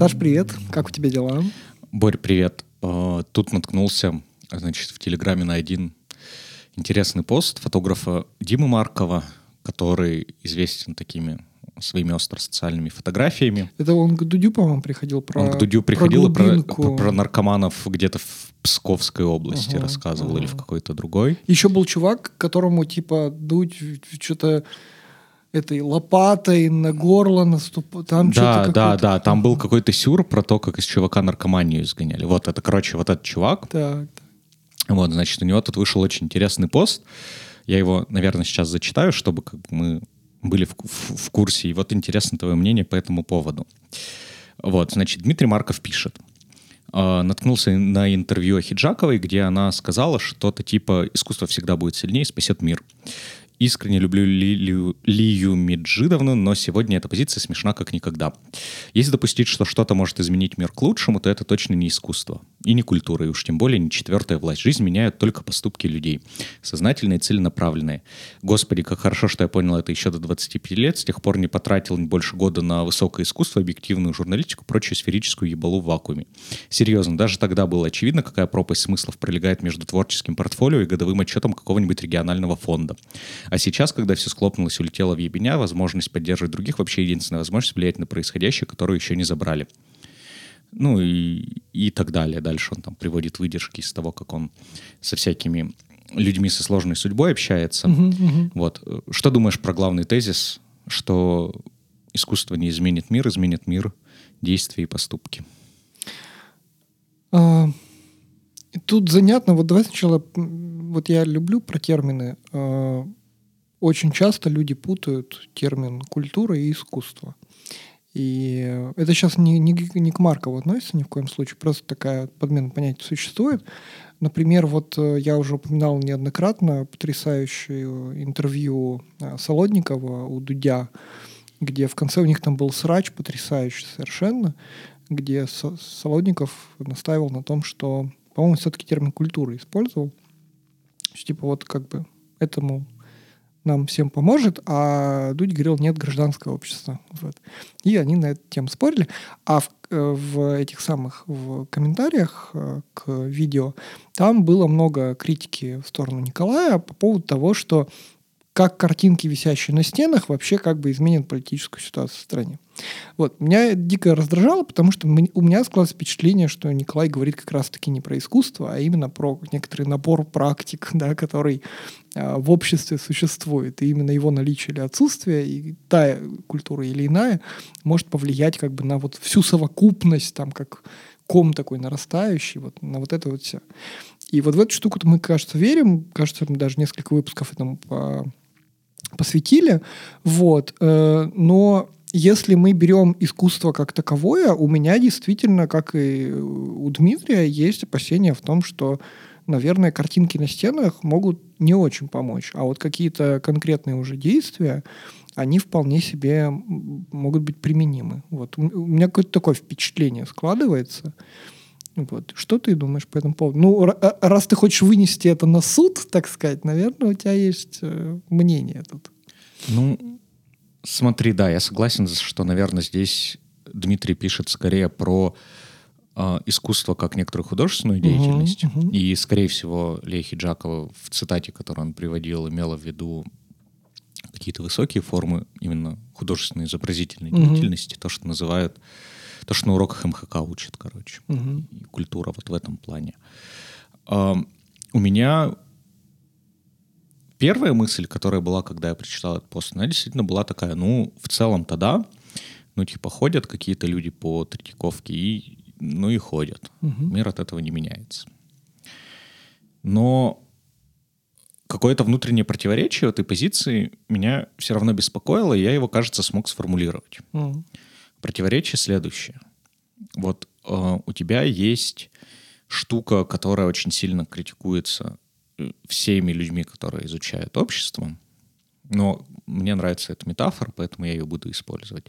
Саш, привет. Как у тебя дела? Борь, привет. Э, тут наткнулся, значит, в Телеграме на один интересный пост фотографа Димы Маркова, который известен такими своими остросоциальными фотографиями. Это он к Дудю, по-моему, приходил про Он к Дудю приходил и про, глубинку. про, про наркоманов где-то в Псковской области Ага, рассказывал или в ага. какой-то другой. Еще был чувак, которому, типа, Дудь что-то этой лопатой на горло наступ... Там да, что-то да, да, там был какой-то сюр про то, как из чувака наркоманию изгоняли. Вот это, короче, вот этот чувак, Так, Вот, значит, у него тут вышел очень интересный пост. Я его, наверное, сейчас зачитаю, чтобы как бы мы были в, в- в курсе. И вот интересно твое мнение по этому поводу. Вот, значит, Дмитрий Марков пишет. Э, Наткнулся на интервью Ахиджаковой, где она сказала что-то типа «Искусство всегда будет сильнее, спасет мир». Искренне люблю Лилию, Лию Меджидовну, но сегодня эта позиция смешна как никогда. Если допустить, что что-то может изменить мир к лучшему, то это точно не искусство. И не культура, и уж тем более не четвертая власть. Жизнь меняют только поступки людей. Сознательные и целенаправленные. Господи, как хорошо, что я понял это еще до 25 лет. С тех пор не потратил больше года на высокое искусство, объективную журналистику, прочую сферическую ебалу в вакууме. Серьезно, даже тогда было очевидно, какая пропасть смыслов пролегает между творческим портфолио и годовым отчетом какого-нибудь регионального фонда. А сейчас, когда все склопнулось улетело в ебеня, возможность поддерживать других вообще единственная возможность влиять на происходящее, которую еще не забрали. Ну и, и так далее. Дальше он там приводит выдержки из того, как он со всякими людьми со сложной судьбой общается. Вот. Что думаешь про главный тезис, что искусство не изменит мир, изменит мир действия и поступки? А, тут занятно, вот давай сначала, вот я люблю про термины. А, Очень часто люди путают термин культура и искусство. И это сейчас не, не, не к Маркову относится ни в коем случае, просто такая подмена понятий существует. Например, вот э, я уже упоминал неоднократно потрясающее интервью э, Солодникова у Дудя, где в конце у них там был срач потрясающий совершенно, где Со- Солодников настаивал на том, что, по-моему, все-таки термин культуры использовал. Типа вот как бы этому нам всем поможет, а Дудь говорил, нет гражданского общества. Вот. И они на эту тему спорили. А в, э, в этих самых в комментариях э, к видео там было много критики в сторону Николая по поводу того, что как картинки, висящие на стенах, вообще как бы изменят политическую ситуацию в стране. Вот. Меня дико раздражало, потому что у меня складывается впечатление, что Николай говорит как раз-таки не про искусство, а именно про некоторый набор практик, да, который а, в обществе существует. И именно его наличие или отсутствие, и та культура или иная, может повлиять как бы на вот всю совокупность, там, как ком такой нарастающий, вот на вот это вот все. И вот в эту штуку мы, кажется, верим. Кажется, мы даже несколько выпусков этому по- посвятили. Вот. Э, Но если мы берем искусство как таковое, у меня действительно, как и у Дмитрия, есть опасения в том, что, наверное, картинки на стенах могут не очень помочь. А вот какие-то конкретные уже действия, они вполне себе могут быть применимы. Вот. У меня какое-то такое впечатление складывается. Вот. Что ты думаешь по этому поводу? Ну, а- раз ты хочешь вынести это на суд, так сказать, наверное, у тебя есть э, мнение тут. Ну, смотри, да, я согласен, что, наверное, здесь Дмитрий пишет скорее про э, искусство как некоторую художественную деятельность. мгм. И, скорее всего, Лея Хиджакова в цитате, которую он приводил, имела в виду какие-то высокие формы именно художественной изобразительной Мгм. деятельности, то, что называют, то, что на уроках МХК учат, короче. И культура вот в этом плане. Ам, У меня первая мысль, которая была, когда я прочитал этот пост, она действительно была такая, ну, в целом-то да, ну, типа, ходят какие-то люди по Третьяковке, и, ну, и ходят. Мгм. Мир от этого не меняется. Но какое-то внутреннее противоречие в этой позиции меня все равно беспокоило, и я его, кажется, смог сформулировать. Мгм. Противоречие следующее. Вот э, у тебя есть штука, которая очень сильно критикуется всеми людьми, которые изучают общество. Но мне нравится эта метафора, поэтому я ее буду использовать.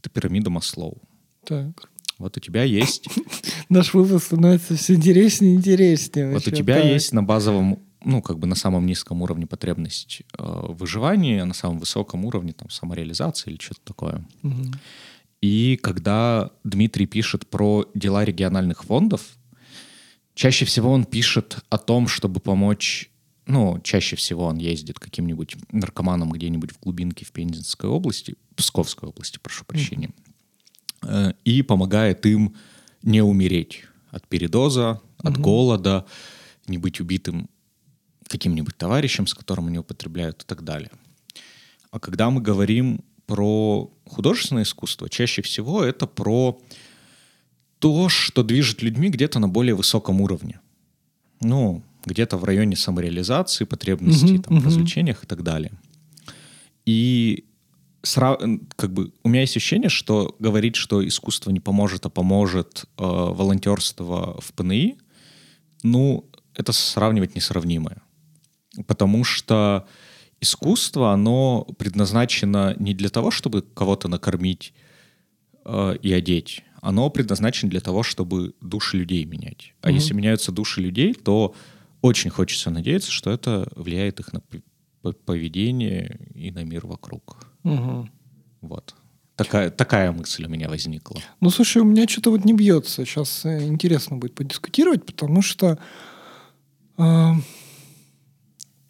Это пирамида Маслоу. Так. Вот у тебя есть, Наш выпуск становится все интереснее и интереснее. вот у тебя есть на базовом, ну как бы на самом низком уровне потребность э, выживания, а на самом высоком уровне там самореализации или что-то такое. И когда Дмитрий пишет про дела региональных фондов, чаще всего он пишет о том, чтобы помочь ну, чаще всего он ездит каким-нибудь наркоманом где-нибудь в глубинке в Пензенской области, Псковской области, прошу прощения, mm-hmm. и помогает им не умереть от передоза, от mm-hmm. голода, не быть убитым каким-нибудь товарищем, с которым они употребляют и так далее. А когда мы говорим про художественное искусство, чаще всего это про то, что движет людьми где-то на более высоком уровне. Ну, где-то в районе самореализации, потребностей mm-hmm, там, в развлечениях и так далее. И сра- как бы у меня есть ощущение, что говорить, что искусство не поможет, а поможет э, волонтерство в ПНИ, ну, это сравнивать несравнимое. Потому что искусство, оно предназначено не для того, чтобы кого-то накормить э, и одеть. Оно предназначено для того, чтобы души людей менять. А mm-hmm. если меняются души людей, то очень хочется надеяться, что это влияет их на поведение и на мир вокруг. Угу. Вот. Такая, такая мысль у меня возникла. Ну, слушай, у меня что-то вот не бьется. Сейчас э, интересно будет подискутировать, потому что э,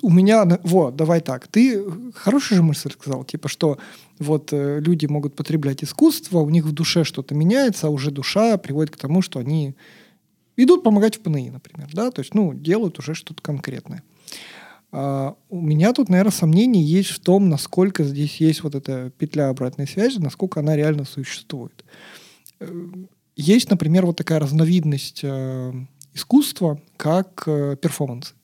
у меня... Вот, давай так. Ты хорошую же мысль сказал, типа, что вот э, люди могут потреблять искусство, у них в душе что-то меняется, а уже душа приводит к тому, что они идут помогать в ПНИ, например, да, то есть, ну, делают уже что-то конкретное. А, у меня тут, наверное, сомнений есть в том, насколько здесь есть вот эта петля обратной связи, насколько она реально существует. Э, есть, например, вот такая разновидность э, искусства, как э, перформанс.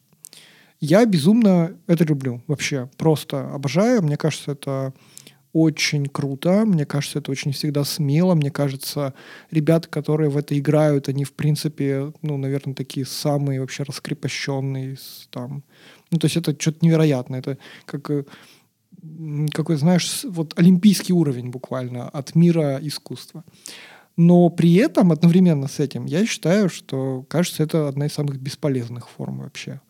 Я безумно это люблю вообще, просто обожаю. Мне кажется, это очень круто. Мне кажется, это очень всегда смело. Мне кажется, ребята, которые в это играют, они, в принципе, ну, наверное, такие самые вообще раскрепощенные. Там. Ну, то есть это что-то невероятное. Это как э, какой, знаешь, вот олимпийский уровень буквально от мира искусства. Но при этом одновременно с этим я считаю, что, кажется, это одна из самых бесполезных форм вообще.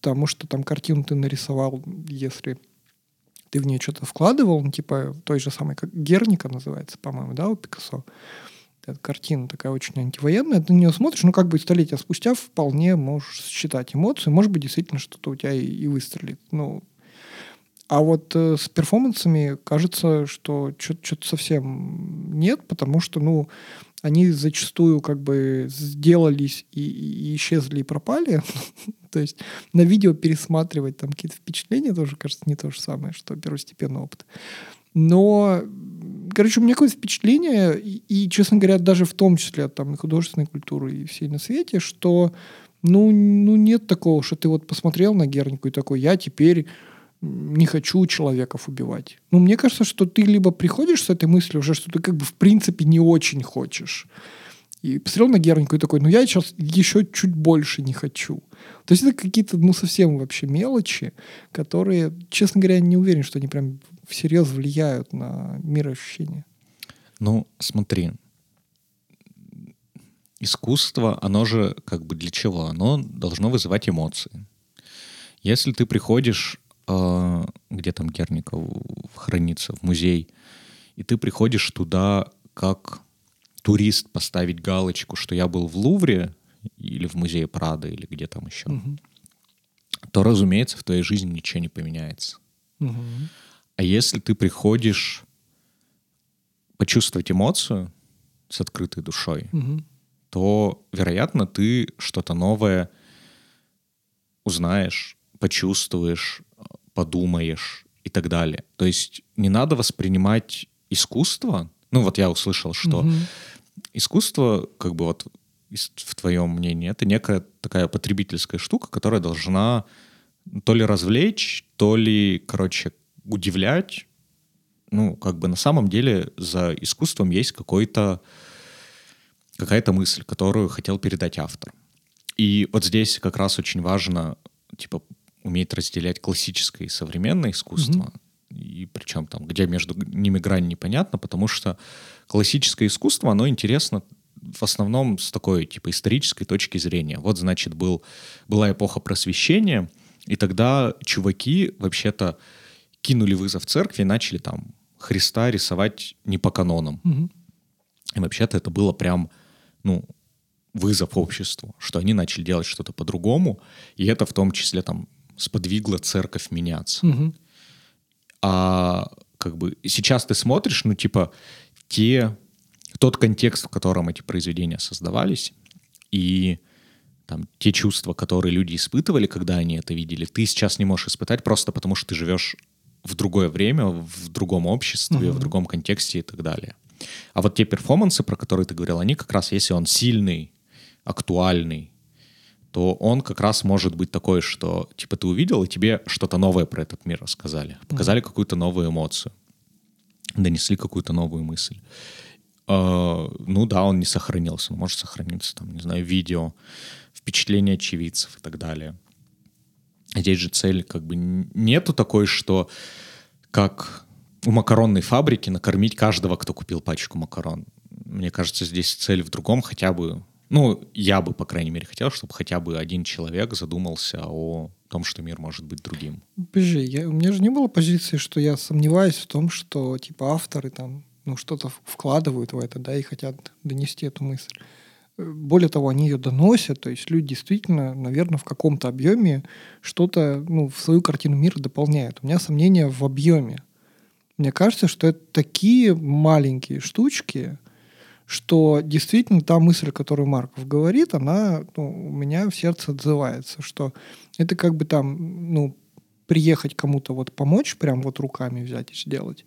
Потому что там картину ты нарисовал, если ты в нее что-то вкладывал, ну, типа той же самой, как Герника называется, по-моему, да, у Пикассо. Эта картина такая очень антивоенная, ты на нее смотришь, ну, как бы столетия спустя вполне можешь считать эмоции, может быть, действительно что-то у тебя и, и выстрелит. Ну, а вот э, с перформансами кажется, что что-то совсем нет, потому что, ну, они зачастую как бы сделались и, и исчезли и пропали. то есть на видео пересматривать там какие-то впечатления тоже, кажется, не то же самое, что первостепенный опыт. Но, короче, у меня какое-то впечатление, и, и, честно говоря, даже в том числе от там, и художественной культуры, и всей на свете, что ну, ну нет такого, что ты вот посмотрел на Гернику и такой, я теперь не хочу человеков убивать. Ну, мне кажется, что ты либо приходишь с этой мыслью уже, что ты как бы в принципе не очень хочешь. И посмотрел на Гернику и такой, ну я сейчас еще чуть больше не хочу. То есть это какие-то, ну, совсем вообще мелочи, которые, честно говоря, не уверен, что они прям всерьез влияют на мироощущение. Ну, смотри, искусство, оно же как бы для чего? Оно должно вызывать эмоции. Если ты приходишь где там Герников хранится, в музей, и ты приходишь туда как турист поставить галочку, что я был в Лувре или в музее Прада или где там еще, угу. то, разумеется, в твоей жизни ничего не поменяется. Угу. А если ты приходишь почувствовать эмоцию с открытой душой, угу. то, вероятно, ты что-то новое узнаешь, почувствуешь, подумаешь и так далее. То есть не надо воспринимать искусство. Ну вот я услышал, что угу. искусство, как бы вот в твоем мнении, это некая такая потребительская штука, которая должна то ли развлечь, то ли, короче, удивлять. Ну, как бы на самом деле за искусством есть какой-то какая-то мысль, которую хотел передать автор. И вот здесь как раз очень важно, типа, умеет разделять классическое и современное искусство. Mm-hmm. И причем там, где между ними грань непонятна, потому что классическое искусство, оно интересно в основном с такой типа исторической точки зрения. Вот, значит, был, была эпоха просвещения, и тогда чуваки вообще-то кинули вызов церкви и начали там Христа рисовать не по канонам. Угу. И вообще-то это было прям, ну, вызов обществу, что они начали делать что-то по-другому, и это в том числе там сподвигло церковь меняться. Мгм. А как бы сейчас ты смотришь, ну, типа, те, тот контекст, в котором эти произведения создавались, и там те чувства, которые люди испытывали, когда они это видели, ты сейчас не можешь испытать просто потому, что ты живешь в другое время, в другом обществе, Мгм. в другом контексте и так далее. А вот те перформансы, про которые ты говорил, они как раз, если он сильный, актуальный, то он как раз может быть такой, что типа ты увидел, и тебе что-то новое про этот мир рассказали, показали какую-то новую эмоцию, донесли какую-то новую мысль. Э, Ну да, он не сохранился, но может сохраниться, там, не знаю, видео, впечатления очевидцев и так далее. Здесь же цель как бы нету такой, что как у макаронной фабрики накормить каждого, кто купил пачку макарон. Мне кажется, здесь цель в другом, хотя бы, ну, я бы, по крайней мере, хотел, чтобы хотя бы один человек задумался о том, что мир может быть другим. Подожди, я, у меня же не было позиции, что я сомневаюсь в том, что типа авторы там ну, что-то вкладывают в это, да, и хотят донести эту мысль. Э, Более того, они ее доносят, то есть люди действительно, наверное, в каком-то объеме что-то ну, в свою картину мира дополняют. У меня сомнения в объеме. Мне кажется, что это такие маленькие штучки, что действительно та мысль, которую Марков говорит, она ну, у меня в сердце отзывается, что это как бы там, ну, приехать кому-то вот помочь, прям вот руками взять и сделать.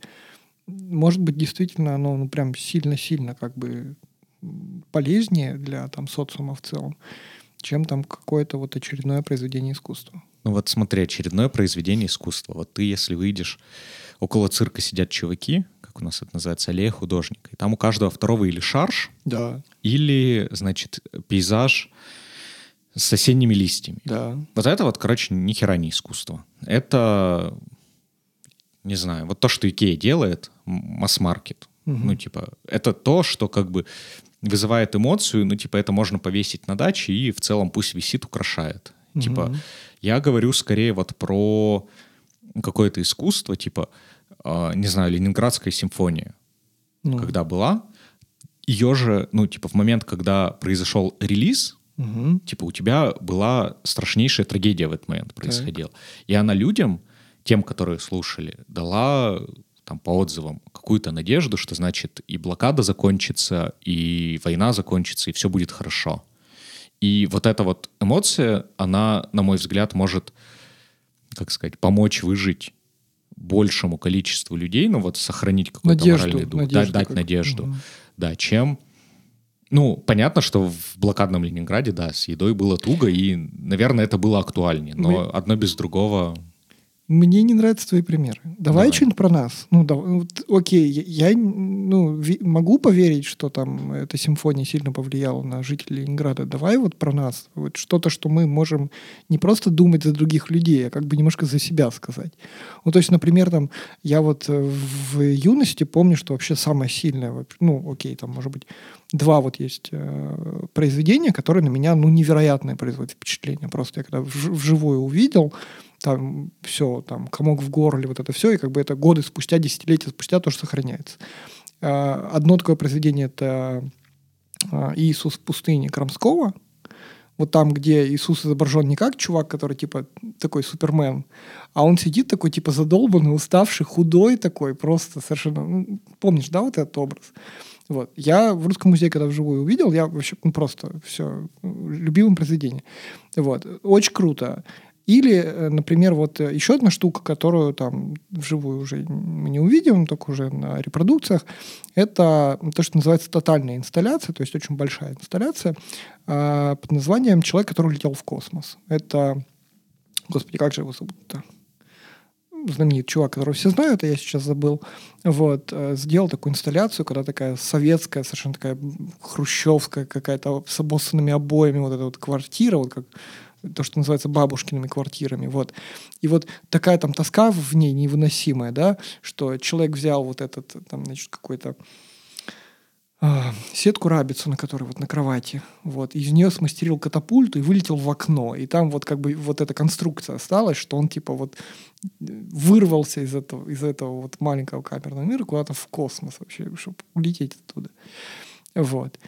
Может быть, действительно оно ну, прям сильно-сильно как бы полезнее для там социума в целом, чем там какое-то вот очередное произведение искусства. Ну вот смотри, очередное произведение искусства. Вот ты, если выйдешь, около цирка сидят чуваки, у нас это называется, аллея художника, и там у каждого второго или шарж, Да, или, значит, пейзаж с осенними листьями. да. Вот это вот, короче, ни хера не искусство. Это, не знаю, вот то, что Икея делает, масс-маркет. Мгм. Ну, типа, это то, что как бы вызывает эмоцию, ну, типа, это можно повесить на даче и в целом пусть висит, украшает. Типа, Мгм. я говорю скорее вот про какое-то искусство, типа, а, не знаю, Ленинградская симфония, Ну, когда была, ее же, ну, типа, в момент, когда произошел релиз, мгм. типа у тебя была страшнейшая трагедия в этот момент происходила. И она людям, тем, которые слушали, дала там по отзывам какую-то надежду, что значит и блокада закончится, и война закончится, и все будет хорошо. И вот эта вот эмоция, она, на мой взгляд, может, как сказать, помочь выжить большему количеству людей, ну вот сохранить какой-то Надежду, моральный дух, надежду дать, дать как- надежду, Мгм. да, чем ну, понятно, что в блокадном Ленинграде, да, с едой было туго, и, наверное, это было актуальнее. Но Мы- одно без другого... Мне не нравятся твои примеры. Давай, Давай. что-нибудь про нас. Ну, да, вот, окей, я, я, ну, ви- могу поверить, что там эта симфония сильно повлияла на жителей Ленинграда. Давай вот про нас. Вот что-то, что мы можем не просто думать за других людей, а как бы немножко за себя сказать. Ну, то есть, например, там, я вот э, в юности помню, что вообще самое сильное, ну, окей, там, может быть, два вот есть э, произведения, которые на меня, ну, невероятное производят впечатление. Просто я когда вж- вживую увидел, там все, там комок в горле, вот это все, и как бы это годы спустя, десятилетия спустя тоже сохраняется. А, Одно такое произведение это а, Иисус в пустыне Крамского. Вот там, где Иисус изображен не как чувак, который типа такой супермен, а он сидит такой типа задолбанный, уставший, худой такой, просто совершенно... ну, помнишь, да, вот этот образ? Вот. Я в Русском музее, когда вживую увидел, я вообще ну, просто все, любимое произведение. Вот. Очень круто. Или, э, например, вот э, еще одна штука, которую там вживую уже мы не увидим, только уже на репродукциях, это то, что называется тотальная инсталляция, то есть очень большая инсталляция а, под названием «Человек, который летел в космос». Это, господи, как же его зовут-то? знаменитый чувак, которого все знают, а я сейчас забыл, вот, э, сделал такую инсталляцию, когда такая советская, совершенно такая хрущевская какая-то с обоссанными обоями, вот эта вот квартира, вот как то, что называется бабушкиными квартирами, вот. И вот такая там тоска в ней невыносимая, да, что человек взял вот этот, там, значит, какой-то а, сетку рабицу, на которой вот на кровати, вот, из нее смастерил катапульту и вылетел в окно, и там вот как бы вот эта конструкция осталась, что он типа вот вырвался из этого, из этого вот маленького камерного мира куда-то в космос вообще, чтобы улететь оттуда. Вот.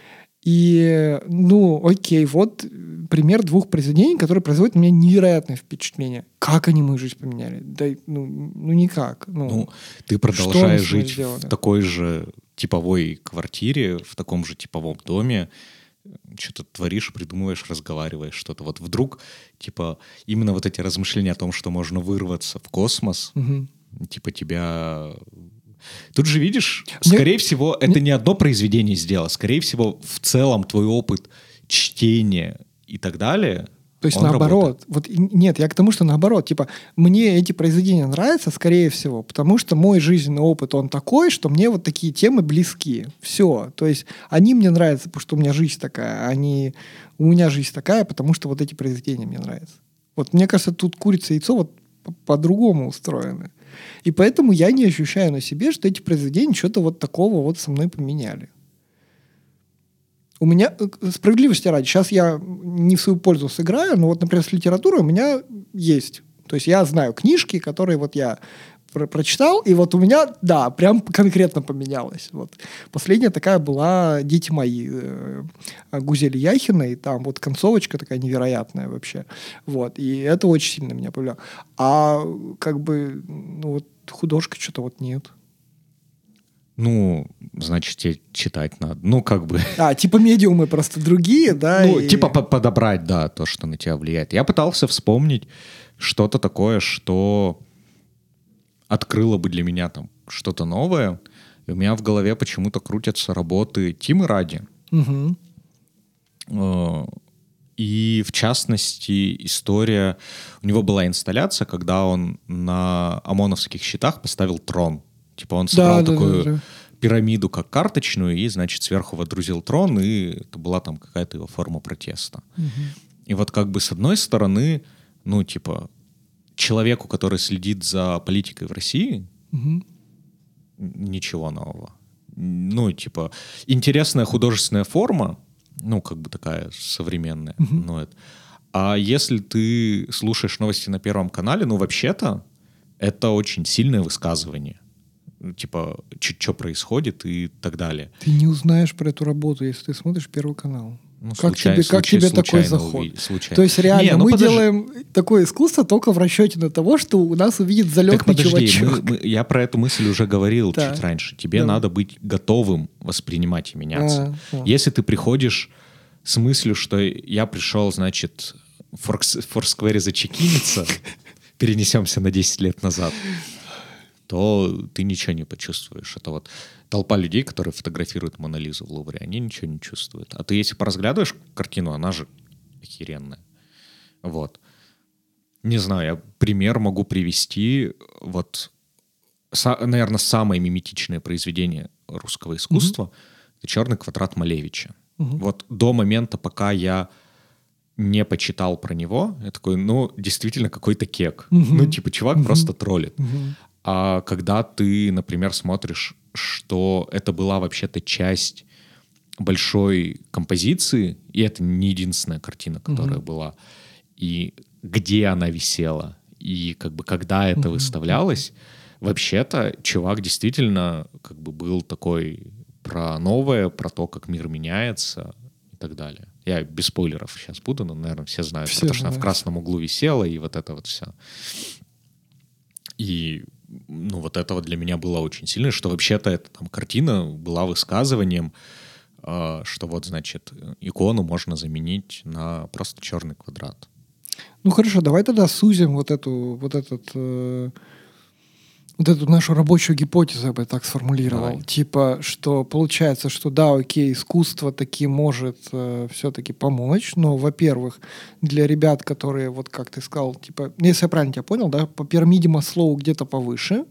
И, ну, окей, вот пример двух произведений, которые производят на меня невероятное впечатление. Как они мою жизнь поменяли? Да, ну, ну никак. Ну, ну ты продолжаешь жить в такой же типовой квартире, в таком же типовом доме, что-то творишь, придумываешь, разговариваешь, что-то. Вот вдруг, типа, именно вот эти размышления о том, что можно вырваться в космос, угу. типа, тебя Тут же видишь, Мне... скорее всего, это не одно произведение сделало, скорее всего, в целом твой опыт чтения и так далее. То есть наоборот, работает. вот нет, я к тому, что наоборот, типа мне эти произведения нравятся, скорее всего, потому что мой жизненный опыт он такой, что мне вот такие темы близки. Все, то есть они мне нравятся, потому что у меня жизнь такая, они у меня жизнь такая, потому что вот эти произведения мне нравятся. Вот мне кажется, тут курица и яйцо вот по-другому устроены. И поэтому я не ощущаю на себе, что эти произведения что-то вот такого вот со мной поменяли. У меня, э, справедливости ради, сейчас я не в свою пользу сыграю, но вот, например, с литературой у меня есть. То есть я знаю книжки, которые вот я про прочитал, и вот у меня, да, прям конкретно поменялось. Вот. Последняя такая была «Дети мои» э, Гузели Яхиной, там вот концовочка такая невероятная вообще. Вот. И это очень сильно меня повлияло. А как бы, ну вот художки что-то вот нет. Ну, значит, тебе читать надо. Ну, как бы... А, типа медиумы просто другие, да? Ну, и... типа подобрать, да, то, что на тебя влияет. Я пытался вспомнить что-то такое, что открыло бы для меня там что-то новое. И у меня в голове почему-то крутятся работы Тимы Ради. Угу. И в частности, история... У него была инсталляция, когда он на ОМОНовских щитах поставил трон. Типа он собрал да, такую да, да, да. пирамиду как карточную и, значит, сверху водрузил трон, и это была там какая-то его форма протеста. Угу. И вот как бы с одной стороны, ну, типа, человеку, который следит за политикой в России, угу. ничего нового. Ну, типа, интересная художественная форма, ну, как бы такая современная. Угу. Ну, это. А если ты слушаешь новости на Первом канале, ну, вообще-то, это очень сильное высказывание. Типа, что происходит и так далее. Ты не узнаешь про эту работу, если ты смотришь Первый канал. Ну, как случай, тебе, как тебе такой заход? Увидеть, То есть реально Не, ну, мы подожди. делаем такое искусство только в расчете на того, что у нас увидит залетный так подожди, чувачок. Мы, мы, я про эту мысль уже говорил да. чуть раньше. Тебе да. надо быть готовым воспринимать и меняться. А, а. Если ты приходишь с мыслью, что я пришел, значит, в Форсквере зачекиниться, перенесемся на 10 лет назад, то ты ничего не почувствуешь. Это вот толпа людей, которые фотографируют Монолизу в Лувре, они ничего не чувствуют. А ты если поразглядываешь картину, она же охеренная. Вот. Не знаю, я пример могу привести. Вот, са, наверное, самое миметичное произведение русского искусства mm-hmm. это «Черный квадрат Малевича». Mm-hmm. Вот до момента, пока я не почитал про него, я такой, ну, действительно, какой-то кек. Mm-hmm. Ну, типа, чувак mm-hmm. просто троллит. Mm-hmm. А когда ты, например, смотришь, что это была вообще-то часть большой композиции, и это не единственная картина, которая угу. была, и где она висела, и как бы когда это угу. выставлялось, вообще-то чувак действительно как бы был такой про новое, про то, как мир меняется и так далее. Я без спойлеров сейчас буду, но, наверное, все знают, все потому что она в красном углу висела, и вот это вот все. И ну, вот этого для меня было очень сильно, что вообще-то эта там картина была высказыванием, э, что вот, значит, икону можно заменить на просто черный квадрат. Ну хорошо, давай тогда сузим вот эту, вот этот э, вот эту нашу рабочую гипотезу, я бы так сформулировал. Давай. Типа, что получается, что да, окей, искусство таки может э, все-таки помочь, но, во-первых, для ребят, которые, вот как ты сказал, типа, если я правильно тебя понял, да, по пирамиде Маслоу где-то повыше,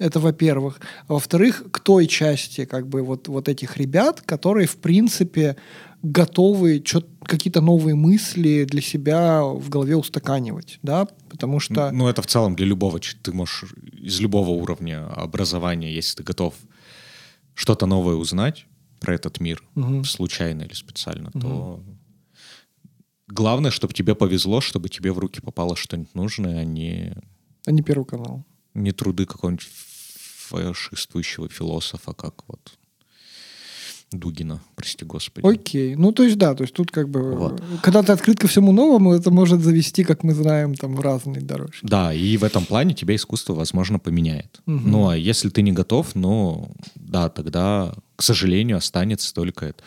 это во-первых. А во-вторых, к той части как бы вот, вот этих ребят, которые, в принципе, готовы какие-то новые мысли для себя в голове устаканивать, да, потому что... Ну, это в целом для любого, ты можешь из любого уровня образования, если ты готов что-то новое узнать про этот мир, угу. случайно или специально, угу. то главное, чтобы тебе повезло, чтобы тебе в руки попало что-нибудь нужное, а не... А не Первый канал. Не труды какого-нибудь фашистующего философа, как вот Дугина, прости господи. Окей. Ну, то есть, да, то есть тут как бы, Вот. когда ты открыт ко всему новому, это может завести, как мы знаем, там, в разные дорожки. Да, и в этом плане тебя искусство, возможно, поменяет. Мгм. Ну, а если ты не готов, ну, да, тогда, к сожалению, останется только это.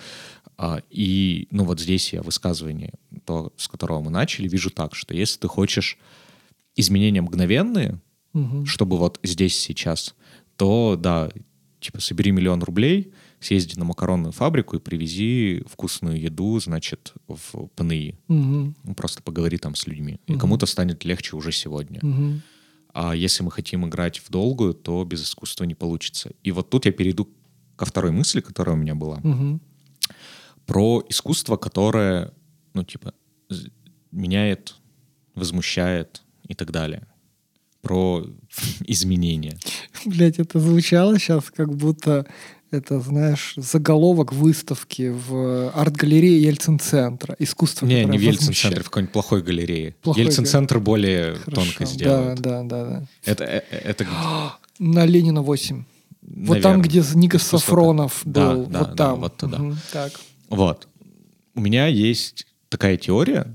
А, и, ну, вот здесь я высказывание, то, с которого мы начали, вижу так, что если ты хочешь изменения мгновенные, Мгм. чтобы вот здесь сейчас, то, да, типа, собери миллион рублей, съезди на макаронную фабрику и привези вкусную еду, значит, в ПНИ. Мгм. Ну, Просто поговори там с людьми. И Мгм. кому-то станет легче уже сегодня. Мгм. А если мы хотим играть в долгую, то без искусства не получится. И вот тут я перейду ко второй мысли, которая у меня была. Мгм. Про искусство, которое, ну, типа, меняет, возмущает и так далее. Про изменения. Блять, это звучало сейчас, как будто это, знаешь, заголовок выставки в арт-галерее Ельцин-центра. Искусство, Не, не в Ельцин-центре, в какой-нибудь плохой галерее. Плохой Ельцин-центр более Хорошо. тонко сделает. Да, да, да, да. Это, э- э- это? На Ленина 8. Вот там, Наверное. где Никас Искусство Сафронов Да, был. да, вот да, там. вот туда. Мгм, Так. Вот. У меня есть такая теория,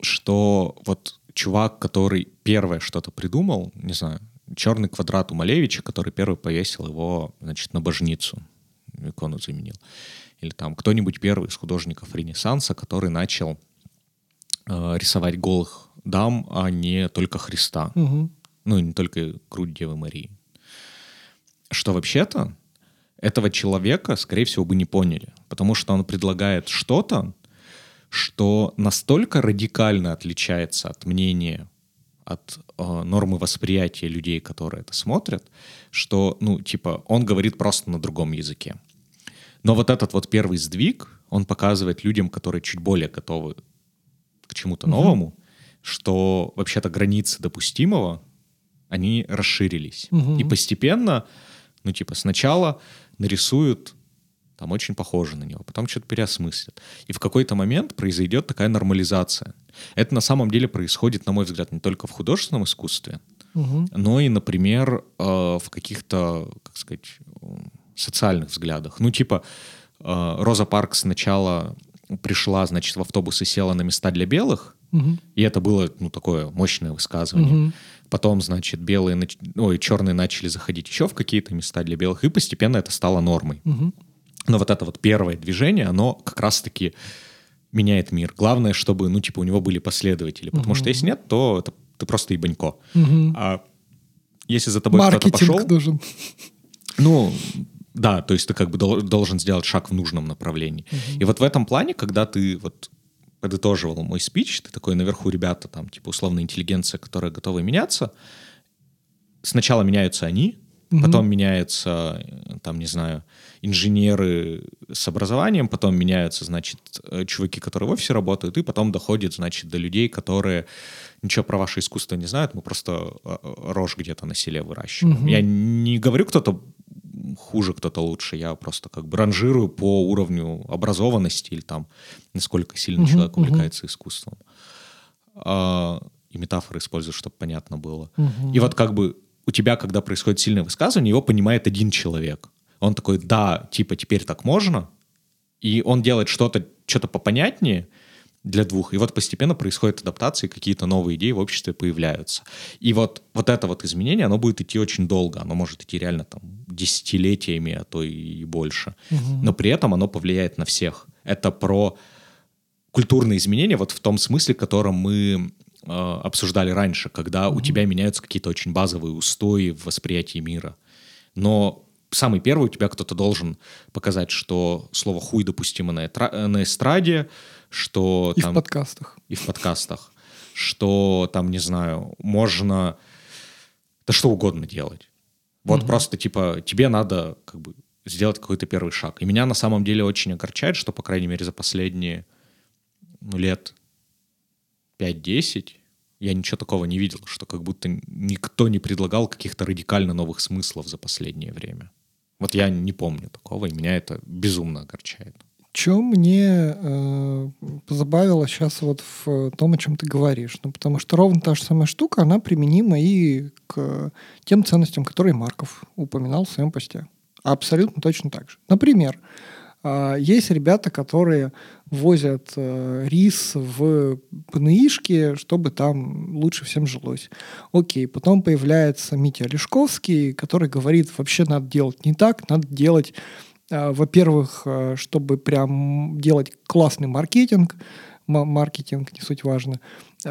что вот чувак, который первое что-то придумал, не знаю, черный квадрат у Малевича, который первый повесил его, значит, на божницу, икону заменил. Или там кто-нибудь первый из художников Ренессанса, который начал э, рисовать голых дам, а не только Христа. Мгм. Ну, не только грудь Девы Марии. Что вообще-то этого человека, скорее всего, бы не поняли. Потому что он предлагает что-то, что настолько радикально отличается от мнения, от э, нормы восприятия людей, которые это смотрят, что, ну, типа, он говорит просто на другом языке. Но вот этот вот первый сдвиг, он показывает людям, которые чуть более готовы к чему-то Мгм. новому, что вообще-то границы допустимого, они расширились. Мгм. И постепенно, ну, типа, сначала нарисуют там очень похоже на него, потом что-то переосмыслят. И в какой-то момент произойдет такая нормализация. Это на самом деле происходит, на мой взгляд, не только в художественном искусстве, Мгм. но и, например, э, в каких-то, как сказать, э, социальных взглядах. Ну, типа, э, Роза Паркс сначала пришла, значит, в автобус и села на места для белых, Мгм. и это было, ну, такое мощное высказывание. Мгм. Потом, значит, белые, нач- ой, черные начали заходить еще в какие-то места для белых, и постепенно это стало нормой. Мгм. Но вот это вот первое движение, оно как раз-таки меняет мир. Главное, чтобы, ну, типа, у него были последователи. Потому Мгм. что если нет, то это, ты просто ебанько. Мгм. А если за тобой кто-то пошел, нужен. ну, да, то есть ты как бы дол- должен сделать шаг в нужном направлении. И вот в этом плане, когда ты вот подытоживал мой спич, ты такой наверху, ребята, там, типа, условная интеллигенция, которая готова меняться, сначала меняются они, Мгм. потом меняются, э, там, не знаю, инженеры с образованием, потом меняются, значит, э, чуваки, которые в офисе работают, и потом доходит, значит, до людей, которые ничего про ваше искусство не знают, мы просто э, рожь где-то на селе выращиваем. Мгм. Я не говорю, кто-то хуже, кто-то лучше, я просто как бы ранжирую по уровню образованности или там, насколько сильно Мгм, человек увлекается искусством. А, и метафоры использую, чтобы понятно было. Мгм. И вот как бы у тебя, когда происходит сильное высказывание, его понимает один человек. Он такой, да, типа, теперь так можно. И он делает что-то что-то попонятнее для двух. И вот постепенно происходит адаптация, и какие-то новые идеи в обществе появляются. И вот, вот это вот изменение, оно будет идти очень долго. Оно может идти реально там десятилетиями, а то и больше. Мгм. Но при этом оно повлияет на всех. Это про культурные изменения вот в том смысле, котором мы э, обсуждали раньше, когда у тебя меняются какие-то очень базовые устои в восприятии мира. Но самый первый у тебя кто-то должен показать, что слово «хуй» допустимо на, этра- э, на эстраде, что И там в подкастах. и в подкастах, что там, не знаю, можно да что угодно делать. Вот Мгм. просто, типа, тебе надо как бы сделать какой-то первый шаг. И меня на самом деле очень огорчает, что, по крайней мере, за последние ну, лет 5-10 я ничего такого не видел, что как будто никто не предлагал каких-то радикально новых смыслов за последнее время. Вот я не помню такого, и меня это безумно огорчает. Что мне э, позабавило сейчас вот в том, о чем ты говоришь. Ну, потому что ровно та же самая штука, она применима и к тем ценностям, которые Марков упоминал в своем посте. абсолютно точно так же. Например, а, есть ребята, которые возят э, рис в ПНИшки, чтобы там лучше всем жилось. Окей, потом появляется Митя Олешковский, который говорит, вообще надо делать не так, надо делать, э, во-первых, э, чтобы прям делать классный маркетинг, маркетинг, не суть важно,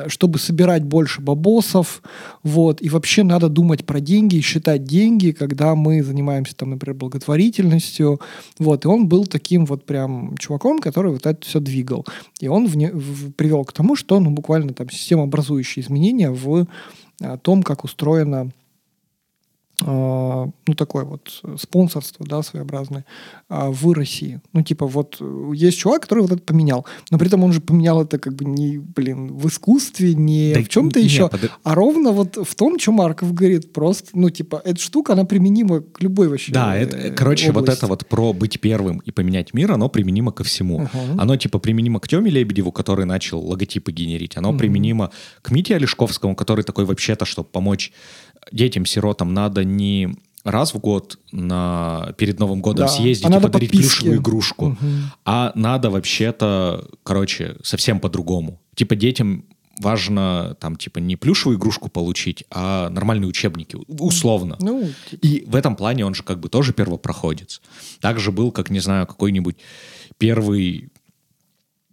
чтобы собирать больше бабосов, вот, и вообще надо думать про деньги считать деньги, когда мы занимаемся, там, например, благотворительностью, вот, и он был таким вот прям чуваком, который вот это все двигал, и он вне, в, привел к тому, что, ну, буквально там системообразующие изменения в э, том, как устроена ну, такое вот спонсорство, да, своеобразное, а, в России. Ну, типа, вот есть чувак, который вот это поменял, но при этом он же поменял это как бы не, блин, в искусстве, не да в чем-то еще, под... а ровно вот в том, что Марков говорит, просто, ну, типа, эта штука, она применима к любой вообще Да, это, э, короче, области. вот это вот про быть первым и поменять мир, оно применимо ко всему. Uh-huh. Оно, типа, применимо к Теме Лебедеву, который начал логотипы генерить, оно uh-huh. применимо к Мите Олешковскому, который такой вообще-то, чтобы помочь детям-сиротам надо не раз в год на, перед Новым годом да. съездить а и подарить подписки. плюшевую игрушку, угу. а надо вообще-то, короче, совсем по-другому. Типа детям важно там типа не плюшевую игрушку получить, а нормальные учебники, условно. Ну, типа. И в этом плане он же как бы тоже первопроходец. Также был, как, не знаю, какой-нибудь первый,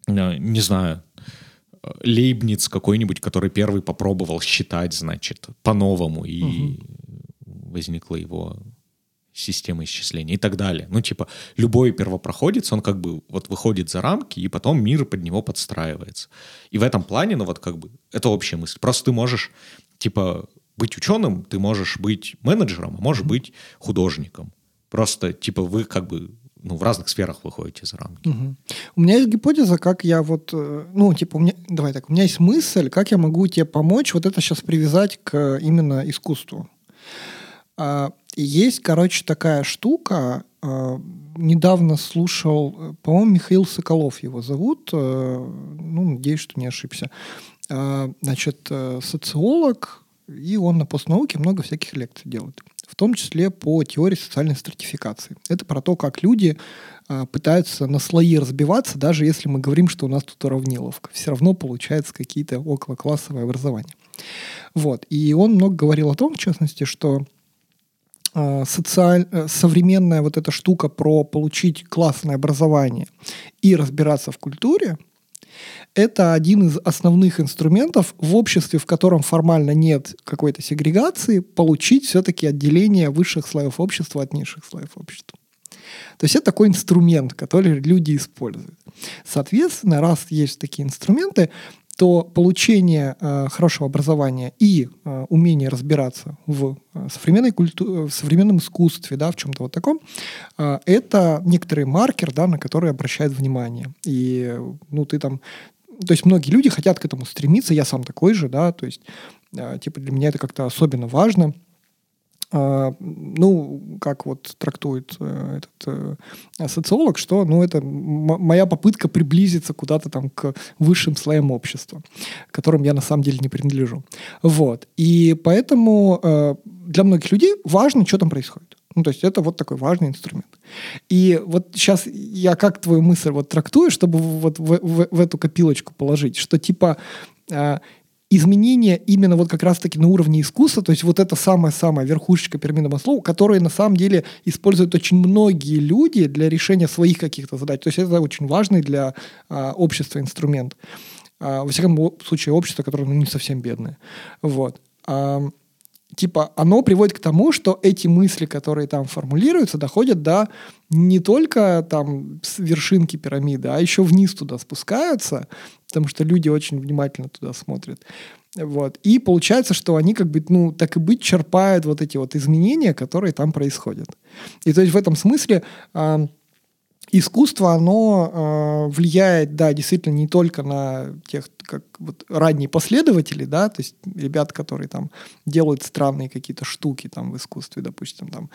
э, не знаю, Лейбниц какой-нибудь, который первый попробовал считать, значит, по-новому, и угу. возникла его система исчисления и так далее. Ну, типа, любой первопроходец, он как бы вот выходит за рамки, и потом мир под него подстраивается. И в этом плане, ну, вот как бы, это общая мысль. Просто ты можешь, типа, быть ученым, ты можешь быть менеджером, а можешь быть художником. Просто, типа, вы как бы ну, в разных сферах выходите за рамки. Угу. У меня есть гипотеза, как я вот, э, ну, типа, у меня, давай так, у меня есть мысль, как я могу тебе помочь вот это сейчас привязать к именно искусству. А, есть, короче, такая штука, а, недавно слушал, э, по-моему, Михаил Соколов его зовут, э, ну, надеюсь, что не ошибся. А, значит, социолог, и он на постнауке много всяких лекций делает в том числе по теории социальной стратификации. Это про то, как люди а, пытаются на слои разбиваться, даже если мы говорим, что у нас тут уравниловка. Все равно получается какие-то околоклассовые образования. Вот. И он много говорил о том, в частности, что а, социаль... Э, современная вот эта штука про получить классное образование и разбираться в культуре – это один из основных инструментов в обществе, в котором формально нет какой-то сегрегации, получить все-таки отделение высших слоев общества от низших слоев общества. То есть это такой инструмент, который люди используют. Соответственно, раз есть такие инструменты, то получение э, хорошего образования и э, умение разбираться в э, современной культуре, в современном искусстве, да, в чем-то вот таком, э, это некоторый маркер, да, на который обращают внимание. И ну ты там то есть многие люди хотят к этому стремиться, я сам такой же, да, то есть, э, типа, для меня это как-то особенно важно. Э, ну, как вот трактует э, этот э, социолог, что, ну, это моя попытка приблизиться куда-то там к высшим слоям общества, к которым я на самом деле не принадлежу. Вот. И поэтому э, для многих людей важно, что там происходит. Ну, то есть это вот такой важный инструмент. И вот сейчас я как твою мысль вот трактую, чтобы вот в, в, в эту копилочку положить, что типа э, изменения именно вот как раз-таки на уровне искусства, то есть вот это самая-самая верхушечка пирамиды Маслоу, которую на самом деле используют очень многие люди для решения своих каких-то задач. То есть это очень важный для э, общества инструмент. Э, во всяком случае, общество, которое ну, не совсем бедное. Вот типа, оно приводит к тому, что эти мысли, которые там формулируются, доходят до не только там с вершинки пирамиды, а еще вниз туда спускаются, потому что люди очень внимательно туда смотрят. Вот. И получается, что они как бы, ну, так и быть, черпают вот эти вот изменения, которые там происходят. И то есть в этом смысле э, искусство, оно э, влияет, да, действительно не только на тех, как вот ранние последователи, да, то есть ребят, которые там делают странные какие-то штуки там в искусстве, допустим, там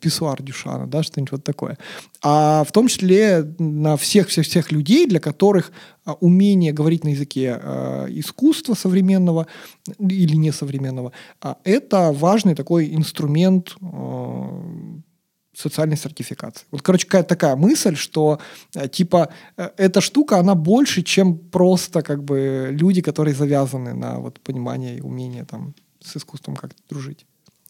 писсуар Дюшана, да, что-нибудь вот такое, а в том числе на всех-всех-всех людей, для которых а, умение говорить на языке э, искусства современного или несовременного, э, это важный такой инструмент э, социальной сертификации. Вот, короче, какая-то такая мысль, что э, типа э, эта штука, она больше, чем просто как бы люди, которые завязаны на вот понимание и умение там с искусством как-то дружить.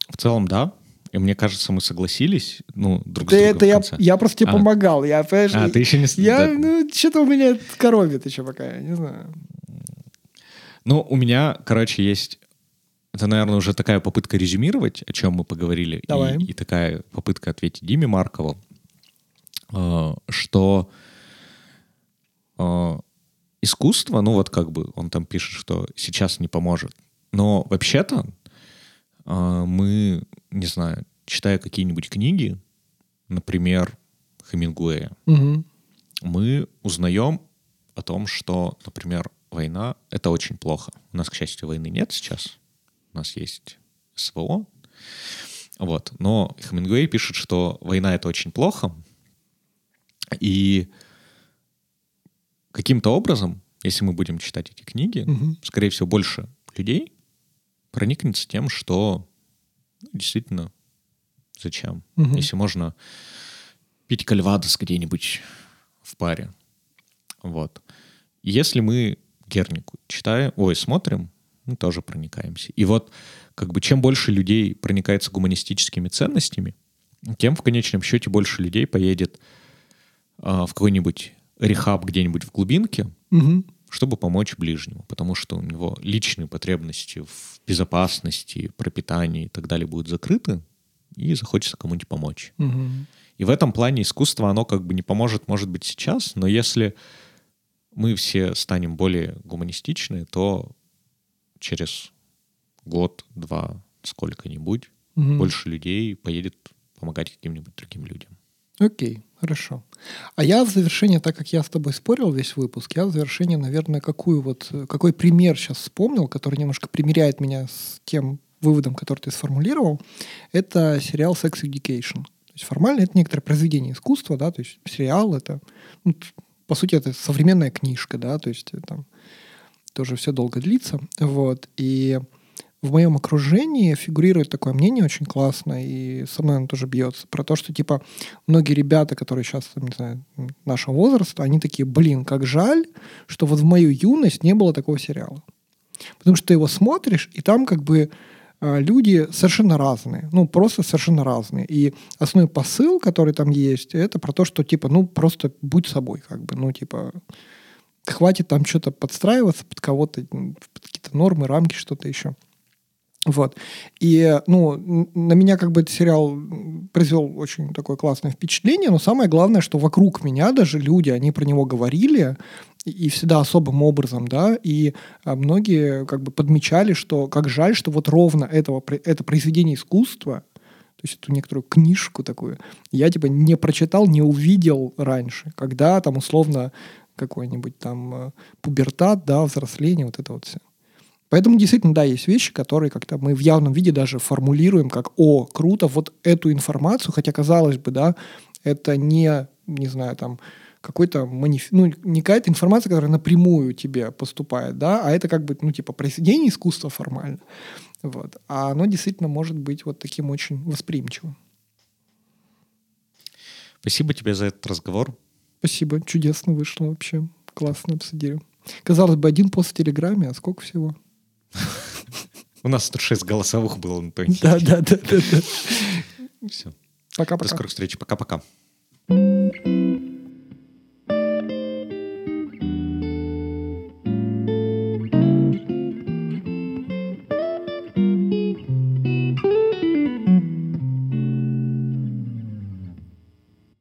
В целом, да. И мне кажется, мы согласились, ну, друг Да с другом это я, я просто тебе А. помогал. Я, понимаешь, А, ты еще не... я, да. ну, что-то у меня коровит еще пока, я не знаю. Ну, у меня, короче, есть... Это, наверное, уже такая попытка резюмировать, о чем мы поговорили. и- Давай. И, такая попытка ответить Диме Маркову, э, что э, искусство, ну вот как бы он там пишет, что сейчас не поможет. Но вообще-то э, мы, не знаю, читая какие-нибудь книги, например, Хемингуэя, Мгм. мы узнаем о том, что, например, война — это очень плохо. У нас, к счастью, войны нет сейчас. У нас есть СВО. Вот. Но Хемингуэй пишет, что война — это очень плохо. И каким-то образом, если мы будем читать эти книги, Мгм. скорее всего, больше людей проникнется тем, что действительно зачем. Мгм. Если можно пить кальвадос где-нибудь в паре. Вот. Если мы Гернику читаем, ой, смотрим, мы тоже проникаемся. И вот как бы чем больше людей проникается гуманистическими ценностями, тем в конечном счете больше людей поедет а, в какой-нибудь рехаб где-нибудь в глубинке, Мгм. чтобы помочь ближнему, потому что у него личные потребности в безопасности, пропитании и так далее будут закрыты, и захочется кому-нибудь помочь. Мгм. И в этом плане искусство, оно как бы не поможет, может быть, сейчас, но если мы все станем более гуманистичны, то через год, два, сколько-нибудь, Мгм. больше людей поедет помогать каким-нибудь другим людям. Окей, хорошо. А я в завершение, так как я с тобой спорил весь выпуск, я в завершение, наверное, какую вот, э, какой пример сейчас вспомнил, который немножко примеряет меня с тем выводом, который ты сформулировал, это сериал Sex Education. То есть формально это некоторое произведение искусства, да, то есть сериал это, ну, по сути, это современная книжка, да, то есть э, там тоже все долго длится, вот, и в моем окружении фигурирует такое мнение очень классно, и со мной оно тоже бьется, про то, что, типа, многие ребята, которые сейчас, не знаю, нашего возраста, они такие, блин, как жаль, что вот в мою юность не было такого сериала. Потому что ты его смотришь, и там как бы а, люди совершенно разные, ну, просто совершенно разные. И основной посыл, который там есть, это про то, что, типа, ну, просто будь собой, как бы, ну, типа, хватит там что-то подстраиваться под кого-то, под какие-то нормы, рамки, что-то еще. Вот. И, ну, на меня как бы этот сериал произвел очень такое классное впечатление, но самое главное, что вокруг меня даже люди, они про него говорили, и- всегда особым образом, да, и а, многие как бы подмечали, что как жаль, что вот ровно этого, это произведение искусства, то есть эту некоторую книжку такую, я типа не прочитал, не увидел раньше, когда там условно какой-нибудь там э, пубертат, да, взросление, вот это вот все. Поэтому действительно, да, есть вещи, которые как-то мы в явном виде даже формулируем как «О, круто, вот эту информацию», хотя, казалось бы, да, это не, не знаю, там, какой-то маниф... ну, не какая-то информация, которая напрямую тебе поступает, да, а это как бы, ну, типа, произведение искусства формально. Вот. А оно действительно может быть вот таким очень восприимчивым. Спасибо тебе за этот разговор. Спасибо, чудесно вышло вообще. Классно обсудили. Казалось бы, один пост в Телеграме, а сколько всего? У нас тут шесть голосовых было на той Да, да, да, да. Все. До Пока-пока. скорых встреч. Пока-пока.